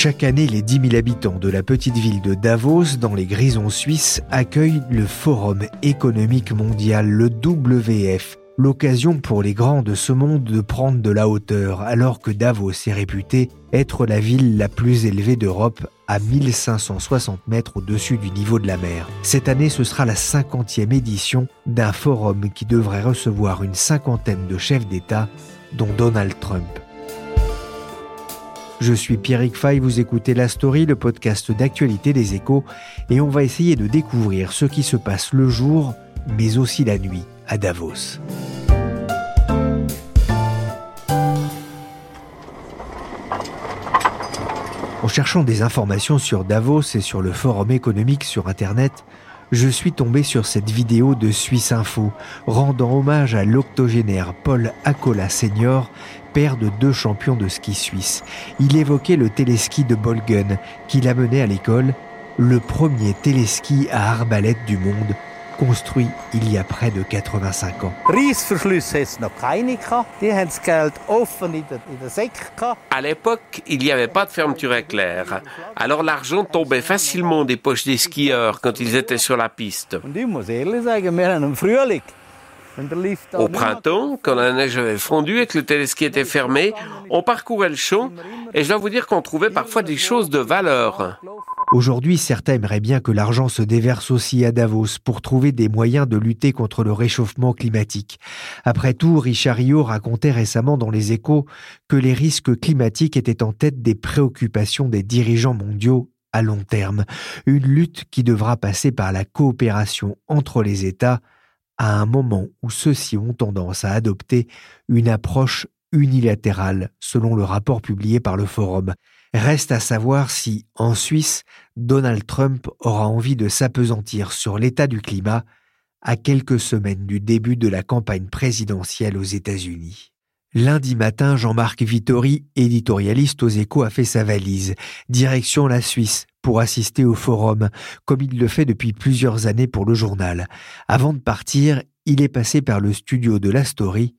Chaque année, les 10 000 habitants de la petite ville de Davos, dans les Grisons suisses, accueillent le Forum économique mondial, le WF, l'occasion pour les grands de ce monde de prendre de la hauteur, alors que Davos est réputé être la ville la plus élevée d'Europe à 1560 mètres au-dessus du niveau de la mer. Cette année, ce sera la 50e édition d'un forum qui devrait recevoir une cinquantaine de chefs d'État, dont Donald Trump. Je suis Pierrick Fay, vous écoutez La Story, le podcast d'actualité des échos, et on va essayer de découvrir ce qui se passe le jour, mais aussi la nuit, à Davos. En cherchant des informations sur Davos et sur le forum économique sur Internet, je suis tombé sur cette vidéo de Suisse Info rendant hommage à l'octogénaire Paul Acola Senior, père de deux champions de ski suisse. Il évoquait le téléski de Bolgen qu'il a mené à l'école, le premier téléski à arbalète du monde, construit il y a près de 85 ans. À l'époque, il n'y avait pas de fermeture éclair. Alors l'argent tombait facilement des poches des skieurs quand ils étaient sur la piste. Au printemps, quand la neige avait fondu et que le téléski était fermé, on parcourait le champ et je dois vous dire qu'on trouvait parfois des choses de valeur. Aujourd'hui, certains aimeraient bien que l'argent se déverse aussi à Davos pour trouver des moyens de lutter contre le réchauffement climatique. Après tout, Richard Rio racontait récemment dans les échos que les risques climatiques étaient en tête des préoccupations des dirigeants mondiaux à long terme. Une lutte qui devra passer par la coopération entre les États à un moment où ceux-ci ont tendance à adopter une approche unilatérale, selon le rapport publié par le Forum. Reste à savoir si, en Suisse, Donald Trump aura envie de s'apesantir sur l'état du climat à quelques semaines du début de la campagne présidentielle aux États-Unis. Lundi matin, Jean-Marc Vittori, éditorialiste aux échos, a fait sa valise, direction la Suisse, pour assister au forum, comme il le fait depuis plusieurs années pour le journal. Avant de partir, il est passé par le studio de la Story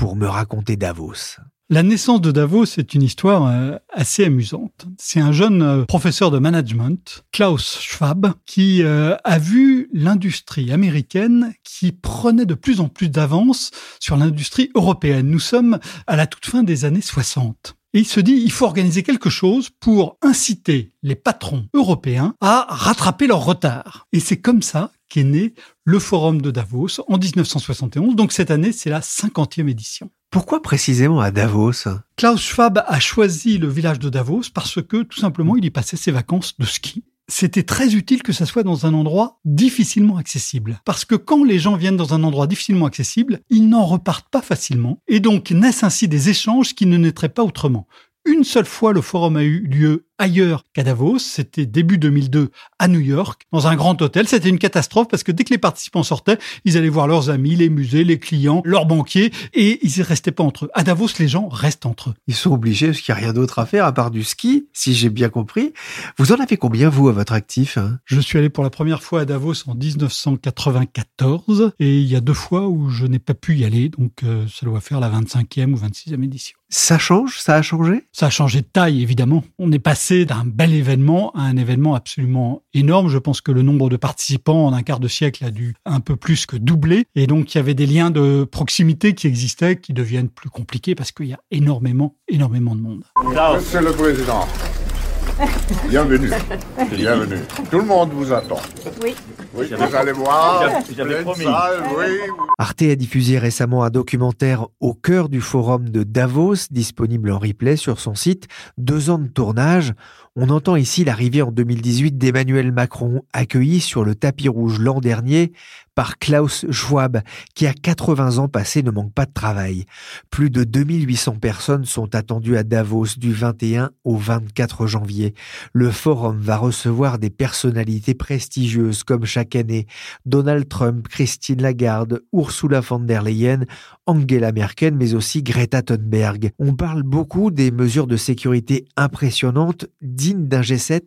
pour me raconter Davos. La naissance de Davos est une histoire euh, assez amusante. C'est un jeune euh, professeur de management, Klaus Schwab, qui euh, a vu l'industrie américaine qui prenait de plus en plus d'avance sur l'industrie européenne. Nous sommes à la toute fin des années 60. Et il se dit, il faut organiser quelque chose pour inciter les patrons européens à rattraper leur retard. Et c'est comme ça qu'est né le Forum de Davos en 1971. Donc cette année, c'est la 50e édition. Pourquoi précisément à Davos? Klaus Schwab a choisi le village de Davos parce que tout simplement il y passait ses vacances de ski. C'était très utile que ça soit dans un endroit difficilement accessible. Parce que quand les gens viennent dans un endroit difficilement accessible, ils n'en repartent pas facilement. Et donc naissent ainsi des échanges qui ne naîtraient pas autrement. Une seule fois, le forum a eu lieu ailleurs qu'à Davos. C'était début 2002 à New York, dans un grand hôtel. C'était une catastrophe parce que dès que les participants sortaient, ils allaient voir leurs amis, les musées, les clients, leurs banquiers, et ils ne restaient pas entre eux. À Davos, les gens restent entre eux. Ils sont obligés parce qu'il n'y a rien d'autre à faire à part du ski, si j'ai bien compris. Vous en avez combien, vous, à votre actif hein? Je suis allé pour la première fois à Davos en 1994, et il y a deux fois où je n'ai pas pu y aller, donc euh, ça doit faire la 25e ou 26e édition. Ça change? Ça a changé? Ça a changé de taille, évidemment. On est passé d'un bel événement à un événement absolument énorme. Je pense que le nombre de participants en un quart de siècle a dû un peu plus que doubler. Et donc, il y avait des liens de proximité qui existaient, qui deviennent plus compliqués parce qu'il y a énormément, énormément de monde. Monsieur le Président, Bienvenue. Bienvenue. Tout le monde vous attend. Oui. Oui, vous allez voir. J'avais promis. Salle, oui. Arte a diffusé récemment un documentaire au cœur du forum de Davos, disponible en replay sur son site. Deux ans de tournage. On entend ici l'arrivée en 2018 d'Emmanuel Macron, accueilli sur le tapis rouge l'an dernier par Klaus Schwab, qui à 80 ans passés ne manque pas de travail. Plus de 2800 personnes sont attendues à Davos du 21 au 24 janvier. Le forum va recevoir des personnalités prestigieuses comme chaque année Donald Trump, Christine Lagarde, Ursula von der Leyen, Angela Merkel, mais aussi Greta Thunberg. On parle beaucoup des mesures de sécurité impressionnantes, dignes d'un G7.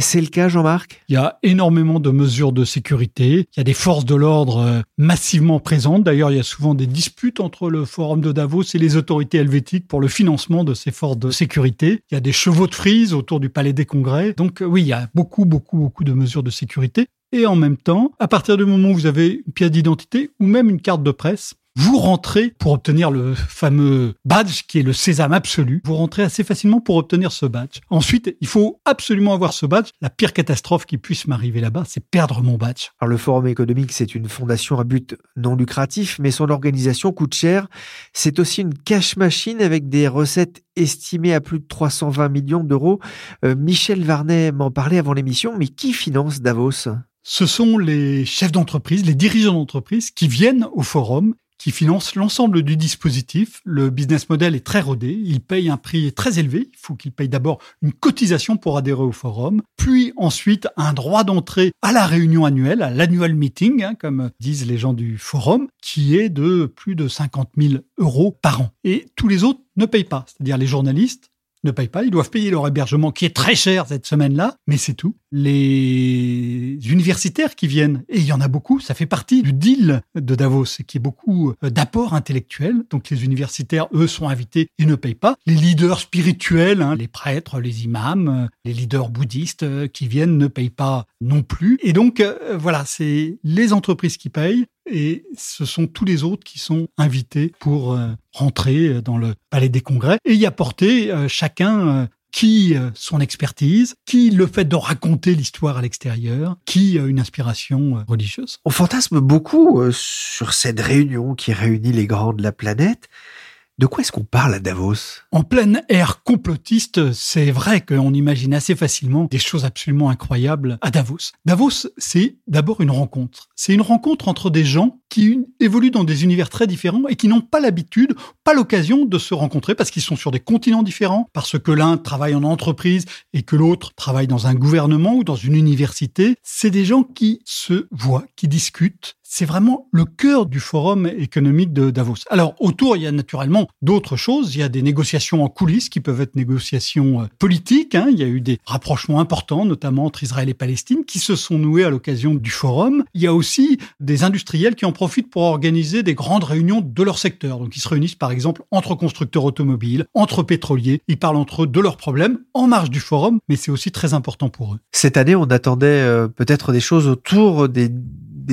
C'est le cas, Jean-Marc? Il y a énormément de mesures de sécurité. Il y a des forces de l'ordre euh, massivement présentes. D'ailleurs, il y a souvent des disputes entre le Forum de Davos et les autorités helvétiques pour le financement de ces forces de sécurité. Il y a des chevaux de frise autour du Palais des Congrès. Donc euh, oui, il y a beaucoup, beaucoup, beaucoup de mesures de sécurité. Et en même temps, à partir du moment où vous avez une pièce d'identité ou même une carte de presse, vous rentrez pour obtenir le fameux badge qui est le sésame absolu. Vous rentrez assez facilement pour obtenir ce badge. Ensuite, il faut absolument avoir ce badge. La pire catastrophe qui puisse m'arriver là-bas, c'est perdre mon badge. Alors le Forum économique, c'est une fondation à but non lucratif, mais son organisation coûte cher. C'est aussi une cash machine avec des recettes estimées à plus de 320 millions d'euros. Euh, Michel Varnet m'en parlait avant l'émission, mais qui finance Davos? Ce sont les chefs d'entreprise, les dirigeants d'entreprise qui viennent au forum qui finance l'ensemble du dispositif. Le business model est très rodé. Il paye un prix très élevé. Il faut qu'il paye d'abord une cotisation pour adhérer au forum, puis ensuite un droit d'entrée à la réunion annuelle, à l'annual meeting, hein, comme disent les gens du forum, qui est de plus de 50 000 euros par an. Et tous les autres ne payent pas, c'est-à-dire les journalistes, ne payent pas. Ils doivent payer leur hébergement qui est très cher cette semaine-là, mais c'est tout. Les universitaires qui viennent, et il y en a beaucoup, ça fait partie du deal de Davos, qui est beaucoup euh, d'apports intellectuels. Donc les universitaires, eux, sont invités et ne payent pas. Les leaders spirituels, hein, les prêtres, les imams, euh, les leaders bouddhistes euh, qui viennent ne payent pas non plus. Et donc, voilà, c'est les entreprises qui payent et ce sont tous les autres qui sont invités pour euh, rentrer dans le palais des congrès et y apporter euh, chacun euh, qui son expertise, qui le fait de raconter l'histoire à l'extérieur, qui une inspiration religieuse. On fantasme beaucoup sur cette réunion qui réunit les grands de la planète. De quoi est-ce qu'on parle à Davos? En pleine ère complotiste, c'est vrai qu'on imagine assez facilement des choses absolument incroyables à Davos. Davos, c'est d'abord une rencontre. C'est une rencontre entre des gens qui évoluent dans des univers très différents et qui n'ont pas l'habitude, pas l'occasion de se rencontrer parce qu'ils sont sur des continents différents, parce que l'un travaille en entreprise et que l'autre travaille dans un gouvernement ou dans une université. C'est des gens qui se voient, qui discutent, c'est vraiment le cœur du forum économique de Davos. Alors autour, il y a naturellement d'autres choses. Il y a des négociations en coulisses qui peuvent être négociations euh, politiques. Hein. Il y a eu des rapprochements importants, notamment entre Israël et Palestine, qui se sont noués à l'occasion du forum. Il y a aussi des industriels qui en profitent pour organiser des grandes réunions de leur secteur. Donc ils se réunissent par exemple entre constructeurs automobiles, entre pétroliers. Ils parlent entre eux de leurs problèmes en marge du forum, mais c'est aussi très important pour eux. Cette année, on attendait euh, peut-être des choses autour des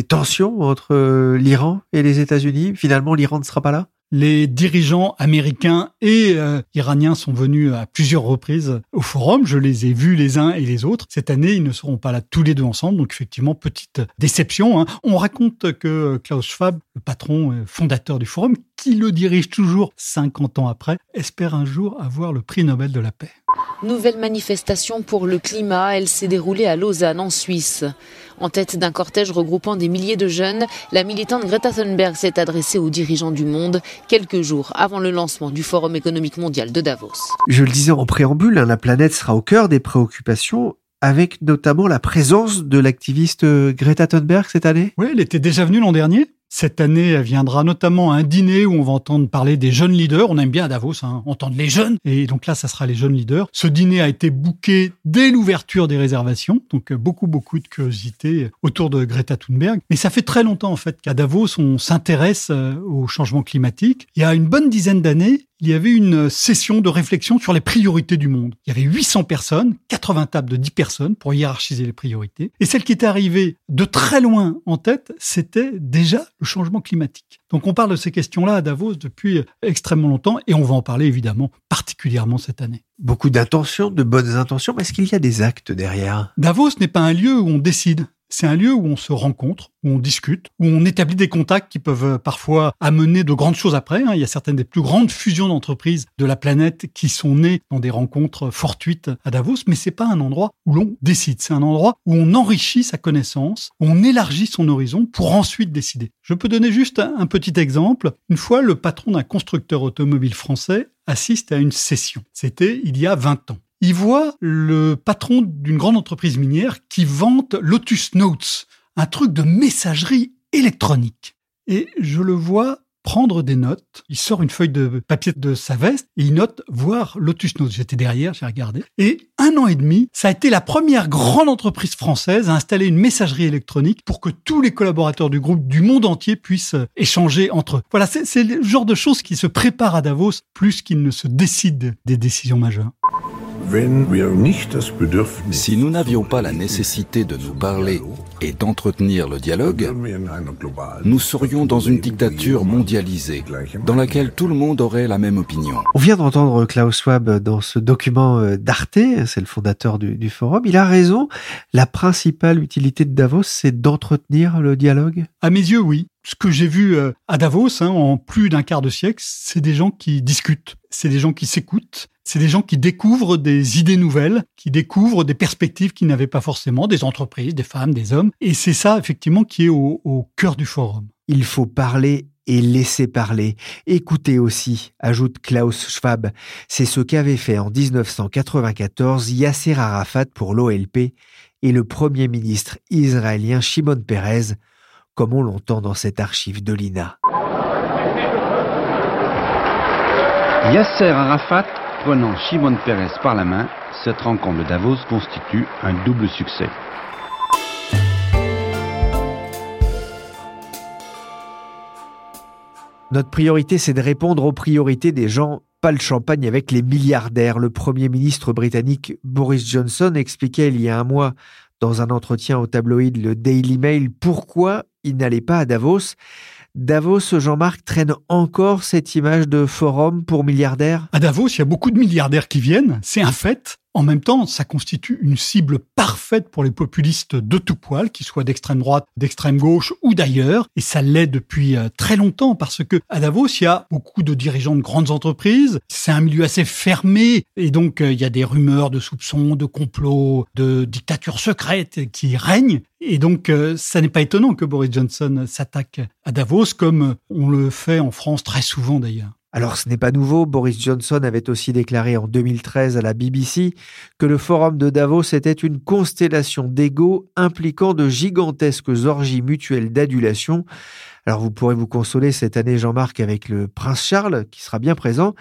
tensions entre euh, l'Iran et les États-Unis. Finalement, l'Iran ne sera pas là? Les dirigeants américains et euh, iraniens sont venus à plusieurs reprises au forum. Je les ai vus les uns et les autres. Cette année, ils ne seront pas là tous les deux ensemble. Donc effectivement, petite déception. Hein. On raconte que Klaus Schwab, le patron euh, fondateur du forum, qui le dirige toujours 50 ans après, espère un jour avoir le prix Nobel de la paix. Nouvelle manifestation pour le climat, elle s'est déroulée à Lausanne en Suisse. En tête d'un cortège regroupant des milliers de jeunes, la militante Greta Thunberg s'est adressée aux dirigeants du monde quelques jours avant le lancement du Forum économique mondial de Davos. Je le disais en préambule, hein, la planète sera au cœur des préoccupations avec notamment la présence de l'activiste Greta Thunberg cette année Oui, elle était déjà venue l'an dernier. Cette année, viendra notamment un dîner où on va entendre parler des jeunes leaders. On aime bien à Davos hein, entendre les jeunes. Et donc là, ça sera les jeunes leaders. Ce dîner a été booké dès l'ouverture des réservations. Donc euh, beaucoup, beaucoup de curiosité autour de Greta Thunberg. Mais ça fait très longtemps, en fait, qu'à Davos, on s'intéresse euh, au changement climatique. Il y a une bonne dizaine d'années, il y avait une session de réflexion sur les priorités du monde. Il y avait 800 personnes, 80 tables de 10 personnes pour hiérarchiser les priorités. Et celle qui était arrivée de très loin en tête, c'était déjà le changement climatique. Donc on parle de ces questions-là à Davos depuis extrêmement longtemps et on va en parler évidemment particulièrement cette année. Beaucoup d'intentions, de bonnes intentions, mais est-ce qu'il y a des actes derrière? Davos n'est pas un lieu où on décide. C'est un lieu où on se rencontre, où on discute, où on établit des contacts qui peuvent euh, parfois amener de grandes choses après. Hein. Il y a certaines des plus grandes fusions d'entreprises de la planète qui sont nées dans des rencontres fortuites à Davos, mais c'est pas un endroit où l'on décide. C'est un endroit où on enrichit sa connaissance, où on élargit son horizon pour ensuite décider. Je peux donner juste un petit exemple. Une fois, le patron d'un constructeur automobile français assiste à une session. C'était il y a 20 ans il voit le patron d'une grande entreprise minière qui vante Lotus Notes, un truc de messagerie électronique. Et je le vois prendre des notes. Il sort une feuille de papier de sa veste et il note voir Lotus Notes. J'étais derrière, j'ai regardé. Et un an et demi, ça a été la première grande entreprise française à installer une messagerie électronique pour que tous les collaborateurs du groupe du monde entier puissent échanger entre eux. Voilà, c'est le genre de choses qui se préparent à Davos plus qu'il ne se décide des décisions majeures. Si nous n'avions pas la nécessité de nous parler et d'entretenir le dialogue, nous serions dans une dictature mondialisée, dans laquelle tout le monde aurait la même opinion. On vient d'entendre Klaus Schwab dans ce document euh, d'Arte, c'est le fondateur du, forum. Il a raison, la principale utilité de Davos, c'est d'entretenir le dialogue À mes yeux, oui ce que j'ai vu euh, à Davos hein, en plus d'un quart de siècle, c'est des gens qui discutent, c'est des gens qui s'écoutent, c'est des gens qui découvrent des idées nouvelles, qui découvrent des perspectives qu'ils n'avaient pas forcément, des entreprises, des femmes, des hommes. Et c'est ça, effectivement, qui est au, au cœur du forum. Il faut parler et laisser parler. Écoutez aussi, ajoute Klaus Schwab. C'est ce qu'avait fait en 1994 Yasser Arafat pour l'OLP et le premier ministre israélien Shimon Peres comme on l'entend dans cette archive de l'INA. Yasser Arafat prenant Shimon Peres par la main, cette rencontre de Davos constitue un double succès. Notre priorité, c'est de répondre aux priorités des gens, pas le champagne avec les milliardaires. Le Premier ministre britannique Boris Johnson expliquait il y a un mois dans un entretien au tabloïd le Daily Mail pourquoi il n'allait pas à Davos. Davos, Jean-Marc, traîne encore cette image de forum pour milliardaires? À Davos, il y a beaucoup de milliardaires qui viennent, c'est un fait. En même temps, ça constitue une cible parfaite pour les populistes de tout poil, qu'ils soient d'extrême droite, d'extrême gauche ou d'ailleurs. Et ça l'est depuis euh, très longtemps parce que à Davos, il y a beaucoup de dirigeants de grandes entreprises. C'est un milieu assez fermé et donc euh, il y a des rumeurs de soupçons, de complots, de dictatures secrètes qui règnent. Et donc, euh, ça n'est pas étonnant que Boris Johnson s'attaque à Davos, comme on le fait en France très souvent d'ailleurs. Alors ce n'est pas nouveau, Boris Johnson avait aussi déclaré en 2013 à la BBC que le forum de Davos était une constellation d'égaux impliquant de gigantesques orgies mutuelles d'adulation. Alors vous pourrez vous consoler cette année, Jean-Marc, avec le prince Charles, qui sera bien présent.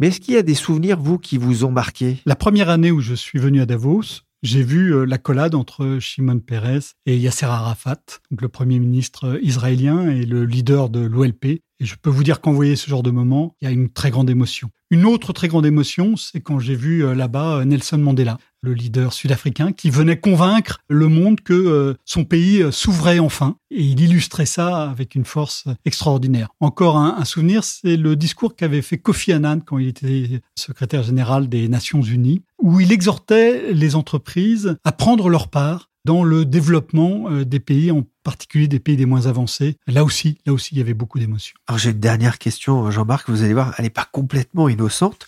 Mais est-ce qu'il y a des souvenirs, vous, qui vous ont marqué La première année où je suis venu à Davos, j'ai vu euh, la collade entre Shimon Peres et Yasser Arafat, donc le premier ministre israélien et le leader de l'OLP. Et je peux vous dire qu'en voyez ce genre de moment, il y a une très grande émotion. Une autre très grande émotion, c'est quand j'ai vu euh, là-bas euh, Nelson Mandela, le leader sud-africain, qui venait convaincre le monde que euh, son pays s'ouvrait enfin. Et il illustrait ça avec une force extraordinaire. Encore un souvenir, c'est le discours qu'avait fait Kofi Annan quand il était secrétaire général des Nations Unies, où il exhortait les entreprises à prendre leur part dans le développement euh, des pays, en particulier des pays les moins avancés. Là aussi, là aussi, il y avait beaucoup d'émotions. Alors j'ai une dernière question, Jean-Marc, vous allez voir, elle n'est pas complètement innocente.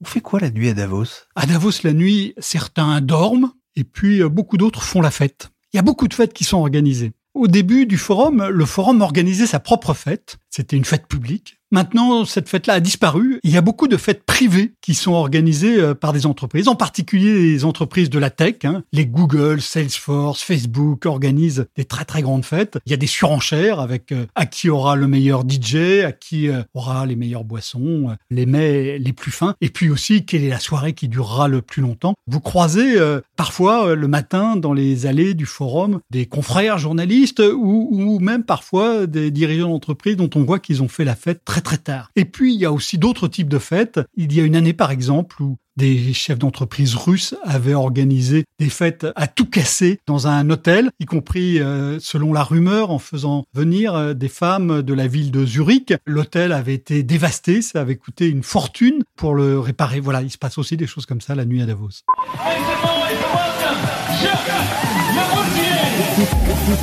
On fait quoi la nuit à Davos? À Davos, la nuit, certains dorment et puis euh, beaucoup d'autres font la fête. Il y a beaucoup de fêtes qui sont organisées. Au début du forum, le forum organisait sa propre fête. C'était une fête publique. Maintenant, cette fête-là a disparu. Il y a beaucoup de fêtes privées qui sont organisées euh, par des entreprises, en particulier les entreprises de la tech. Hein. Les Google, Salesforce, Facebook organisent des très très grandes fêtes. Il y a des surenchères avec euh, à qui aura le meilleur DJ, à qui euh, aura les meilleures boissons, les mets les plus fins, et puis aussi quelle est la soirée qui durera le plus longtemps? Vous croisez parfois le matin dans les allées du forum des confrères journalistes ou, même parfois des dirigeants d'entreprise dont on voit qu'ils ont fait la fête très très tard. Et puis, il y a aussi d'autres types de fêtes. Il y a une année, par exemple, où des chefs d'entreprise russes avaient organisé des fêtes à tout casser dans un hôtel, y compris, euh, selon la rumeur, en faisant venir euh, des femmes de la ville de Zurich. L'hôtel avait été dévasté, ça avait coûté une fortune pour le réparer. Voilà, il se passe aussi des choses comme ça la nuit à Davos.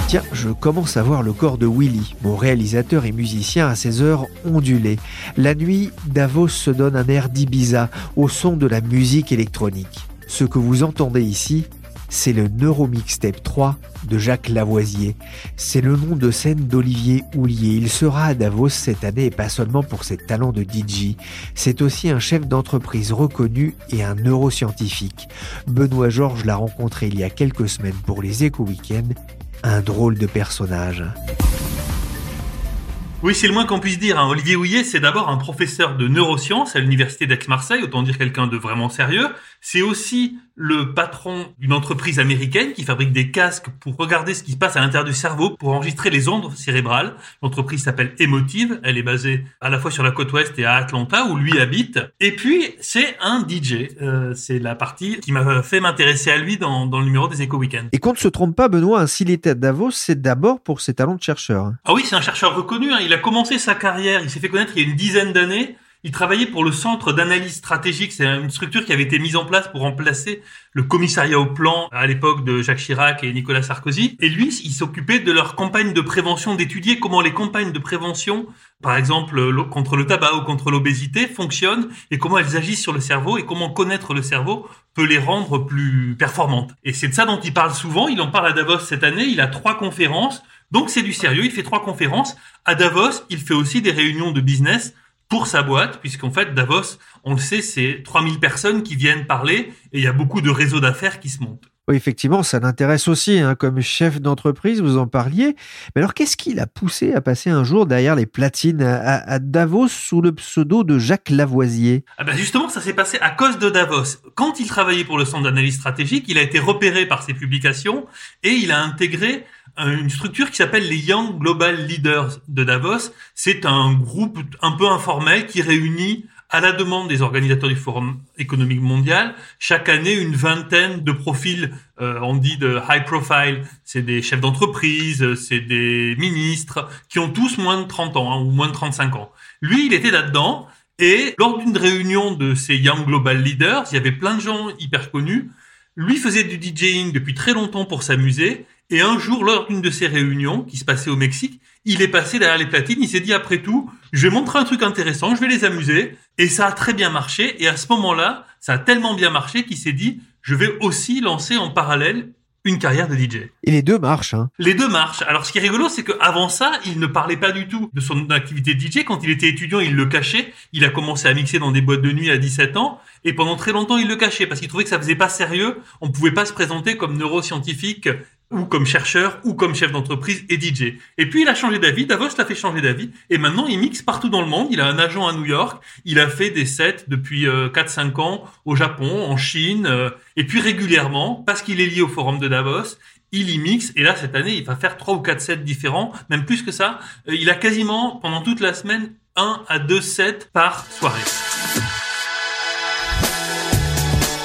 Tiens, je commence à voir le corps de Willy, mon réalisateur et musicien à ses heures ondulées. La nuit, Davos se donne un air d'Ibiza au son de la musique électronique. Ce que vous entendez ici, c'est le Neuromixtape 3 de Jacques Lavoisier. C'est le nom de scène d'Olivier Houlier. Il sera à Davos cette année et pas seulement pour ses talents de DJ. C'est aussi un chef d'entreprise reconnu et un neuroscientifique. Benoît Georges l'a rencontré il y a quelques semaines pour les Éco Weekends. Un drôle de personnage. Oui, c'est le moins qu'on puisse dire. Hein. Olivier Houillet, c'est d'abord un professeur de neurosciences à l'université d'Aix-Marseille, autant dire quelqu'un de vraiment sérieux. C'est aussi le patron d'une entreprise américaine qui fabrique des casques pour regarder ce qui se passe à l'intérieur du cerveau, pour enregistrer les ondes cérébrales. L'entreprise s'appelle Emotive. Elle est basée à la fois sur la côte ouest et à Atlanta, où lui habite. Et puis, c'est un DJ. Euh, c'est la partie qui m'a fait m'intéresser à lui dans, dans le numéro des Eco Weekends. Et qu'on ne se trompe pas, Benoît, s'il était à Davos, c'est d'abord pour ses talents de chercheur. Ah oui, c'est un chercheur reconnu. Hein. Il a commencé sa carrière, il s'est fait connaître il y a une dizaine d'années il travaillait pour le Centre d'analyse stratégique. C'est une structure qui avait été mise en place pour remplacer le commissariat au plan à l'époque de Jacques Chirac et Nicolas Sarkozy. Et lui, il s'occupait de leur campagne de prévention, d'étudier comment les campagnes de prévention, par exemple contre le tabac ou contre l'obésité, fonctionnent et comment elles agissent sur le cerveau et comment connaître le cerveau peut les rendre plus performantes. Et c'est de ça dont il parle souvent. Il en parle à Davos cette année. Il a trois conférences. Donc c'est du sérieux. Il fait trois conférences. À Davos, il fait aussi des réunions de business pour sa boîte, puisqu'en fait, Davos, on le sait, c'est 3000 personnes qui viennent parler et il y a beaucoup de réseaux d'affaires qui se montent. Oui, effectivement, ça l'intéresse aussi, hein, comme chef d'entreprise, vous en parliez. Mais alors, qu'est-ce qui l'a poussé à passer un jour derrière les platines à, Davos sous le pseudo de Jacques Lavoisier? Ah ben Justement, ça s'est passé à cause de Davos. Quand il travaillait pour le Centre d'analyse stratégique, il a été repéré par ses publications et il a intégré une structure qui s'appelle les Young Global Leaders de Davos. C'est un groupe un peu informel qui réunit à la demande des organisateurs du Forum économique mondial, chaque année une vingtaine de profils, euh, on dit de high profile, c'est des chefs d'entreprise, c'est des ministres, qui ont tous moins de 30 ans hein, ou moins de 35 ans. Lui, il était là-dedans, et lors d'une réunion de ces Young Global Leaders, il y avait plein de gens hyper connus. Lui faisait du DJing depuis très longtemps pour s'amuser, et un jour, lors d'une de ces réunions qui se passait au Mexique, il est passé derrière les platines, il s'est dit après tout, je vais montrer un truc intéressant, je vais les amuser. Et ça a très bien marché. Et à ce moment-là, ça a tellement bien marché qu'il s'est dit, je vais aussi lancer en parallèle une carrière de DJ. Et les deux marchent. Hein. Les deux marchent. Alors ce qui est rigolo, c'est qu'avant ça, il ne parlait pas du tout de son activité de DJ. Quand il était étudiant, il le cachait. Il a commencé à mixer dans des boîtes de nuit à 17 ans. Et pendant très longtemps, il le cachait parce qu'il trouvait que ça faisait pas sérieux. On pouvait pas se présenter comme neuroscientifique ou comme chercheur, ou comme chef d'entreprise et DJ. Et puis il a changé d'avis, Davos l'a fait changer d'avis, et maintenant il mixe partout dans le monde, il a un agent à New York, il a fait des sets depuis 4-5 euh, ans au Japon, en Chine, euh, et puis régulièrement, parce qu'il est lié au forum de Davos, il y mixe, et là cette année il va faire trois ou quatre sets différents, même plus que ça, euh, il a quasiment pendant toute la semaine un à deux sets par soirée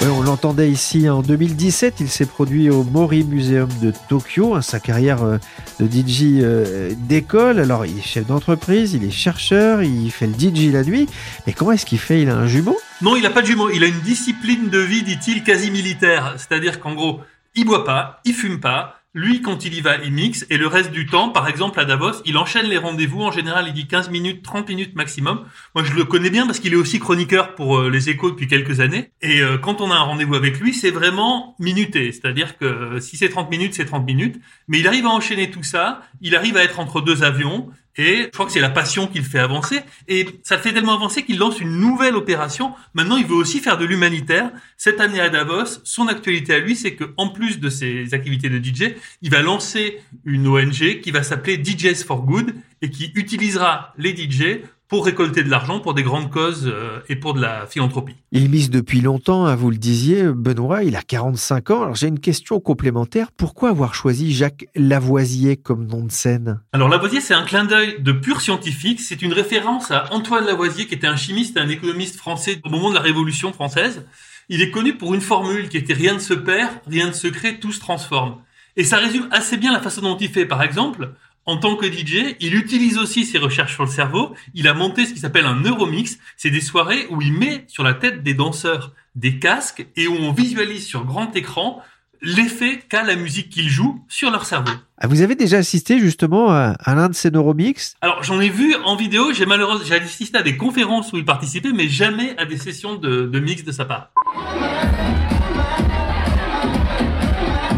on l'entendait ici en 2017, il s'est produit au Mori Museum de Tokyo, hein, sa carrière euh, de DJ euh, d'école. Alors il est chef d'entreprise, il est chercheur, il fait le DJ la nuit, mais comment est-ce qu'il fait? Il a un jumeau? Non, il n'a pas de jumeau, il a une discipline de vie, dit-il, quasi militaire. C'est-à-dire qu'en gros, il boit pas, il fume pas, lui, quand il y va, il mixe. Et le reste du temps, par exemple, à Davos, il enchaîne les rendez-vous. En général, il dit 15 minutes, 30 minutes maximum. Moi, je le connais bien parce qu'il est aussi chroniqueur pour euh, les échos depuis quelques années. Et euh, quand on a un rendez-vous avec lui, c'est vraiment minuté. C'est-à-dire que euh, si c'est 30 minutes, c'est 30 minutes. Mais il arrive à enchaîner tout ça. Il arrive à être entre deux avions. Et je crois que c'est la passion qui le fait avancer. Et ça le fait tellement avancer qu'il lance une nouvelle opération. Maintenant, il veut aussi faire de l'humanitaire. Cette année à Davos, son actualité à lui, c'est que en plus de ses activités de DJ, il va lancer une ONG qui va s'appeler DJs for Good et qui utilisera les DJ pour récolter de l'argent pour des grandes causes euh, et pour de la philanthropie. Il mise depuis longtemps, hein, vous le disiez, Benoît, il a 45 ans. Alors j'ai une question complémentaire. Pourquoi avoir choisi Jacques Lavoisier comme nom de scène? Alors Lavoisier, c'est un clin d'œil de pur scientifique. C'est une référence à Antoine Lavoisier, qui était un chimiste et un économiste français au moment de la Révolution française. Il est connu pour une formule qui était rien ne se perd, rien ne se crée, tout se transforme. Et ça résume assez bien la façon dont il fait. Par exemple, en tant que DJ, il utilise aussi ses recherches sur le cerveau. Il a monté ce qui s'appelle un neuromix. C'est des soirées où il met sur la tête des danseurs des casques et où on visualise sur grand écran l'effet qu'a la musique qu'il joue sur leur cerveau. Ah, vous avez déjà assisté justement à, l'un de ces neuromix? Alors j'en ai vu en vidéo, j'ai malheureusement j'ai assisté à des conférences où il participait, mais jamais à des sessions de, de mix de sa part.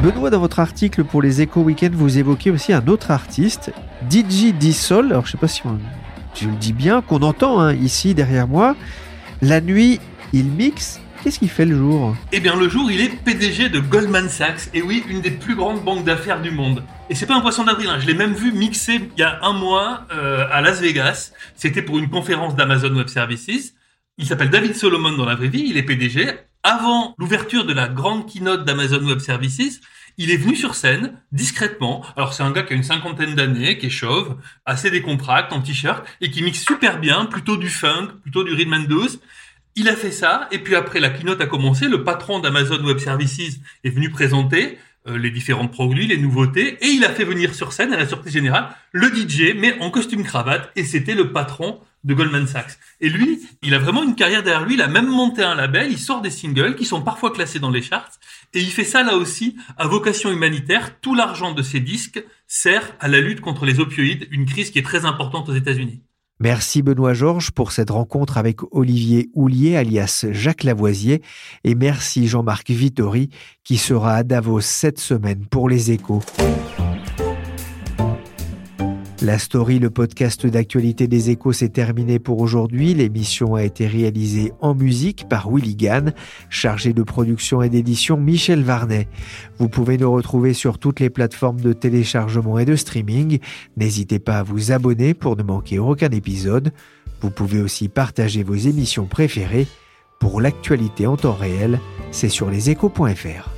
Benoît, dans votre article pour les Echo Weekend, vous évoquez aussi un autre artiste, DJ Dissol. Alors, je sais pas si je le dis bien, qu'on entend hein, ici derrière moi. La nuit, il mixe. Qu'est-ce qu'il fait le jour? Eh bien, le jour, il est PDG de Goldman Sachs. Et oui, une des plus grandes banques d'affaires du monde. Et c'est pas un poisson d'avril. Hein. Je l'ai même vu mixer il y a un mois euh, à Las Vegas. C'était pour une conférence d'Amazon Web Services. Il s'appelle David Solomon dans la vraie vie. Il est PDG avant l'ouverture de la grande keynote d'Amazon Web Services, il est venu sur scène discrètement. Alors c'est un gars qui a une cinquantaine d'années, qui est chauve, assez décontracté, en t-shirt, et qui mixe super bien, plutôt du funk, plutôt du rhythm and blues. Il a fait ça, et puis après la keynote a commencé, le patron d'Amazon Web Services est venu présenter euh, les différents produits, les nouveautés, et il a fait venir sur scène à la surprise générale le DJ, mais en costume cravate, et c'était le patron de Goldman Sachs. Et lui, il a vraiment une carrière derrière lui, il a même monté un label, il sort des singles qui sont parfois classés dans les charts, et il fait ça là aussi à vocation humanitaire. Tout l'argent de ses disques sert à la lutte contre les opioïdes, une crise qui est très importante aux États-Unis. Merci Benoît Georges pour cette rencontre avec Olivier Houlier alias Jacques Lavoisier et merci Jean-Marc Vittori qui sera à Davos cette semaine pour les échos. La story, le podcast d'actualité des échos, s'est terminé pour aujourd'hui. L'émission a été réalisée en musique par Willy Gann, chargé de production et d'édition Michel Varnet. Vous pouvez nous retrouver sur toutes les plateformes de téléchargement et de streaming. N'hésitez pas à vous abonner pour ne manquer aucun épisode. Vous pouvez aussi partager vos émissions préférées. Pour l'actualité en temps réel, c'est sur leséchos.fr.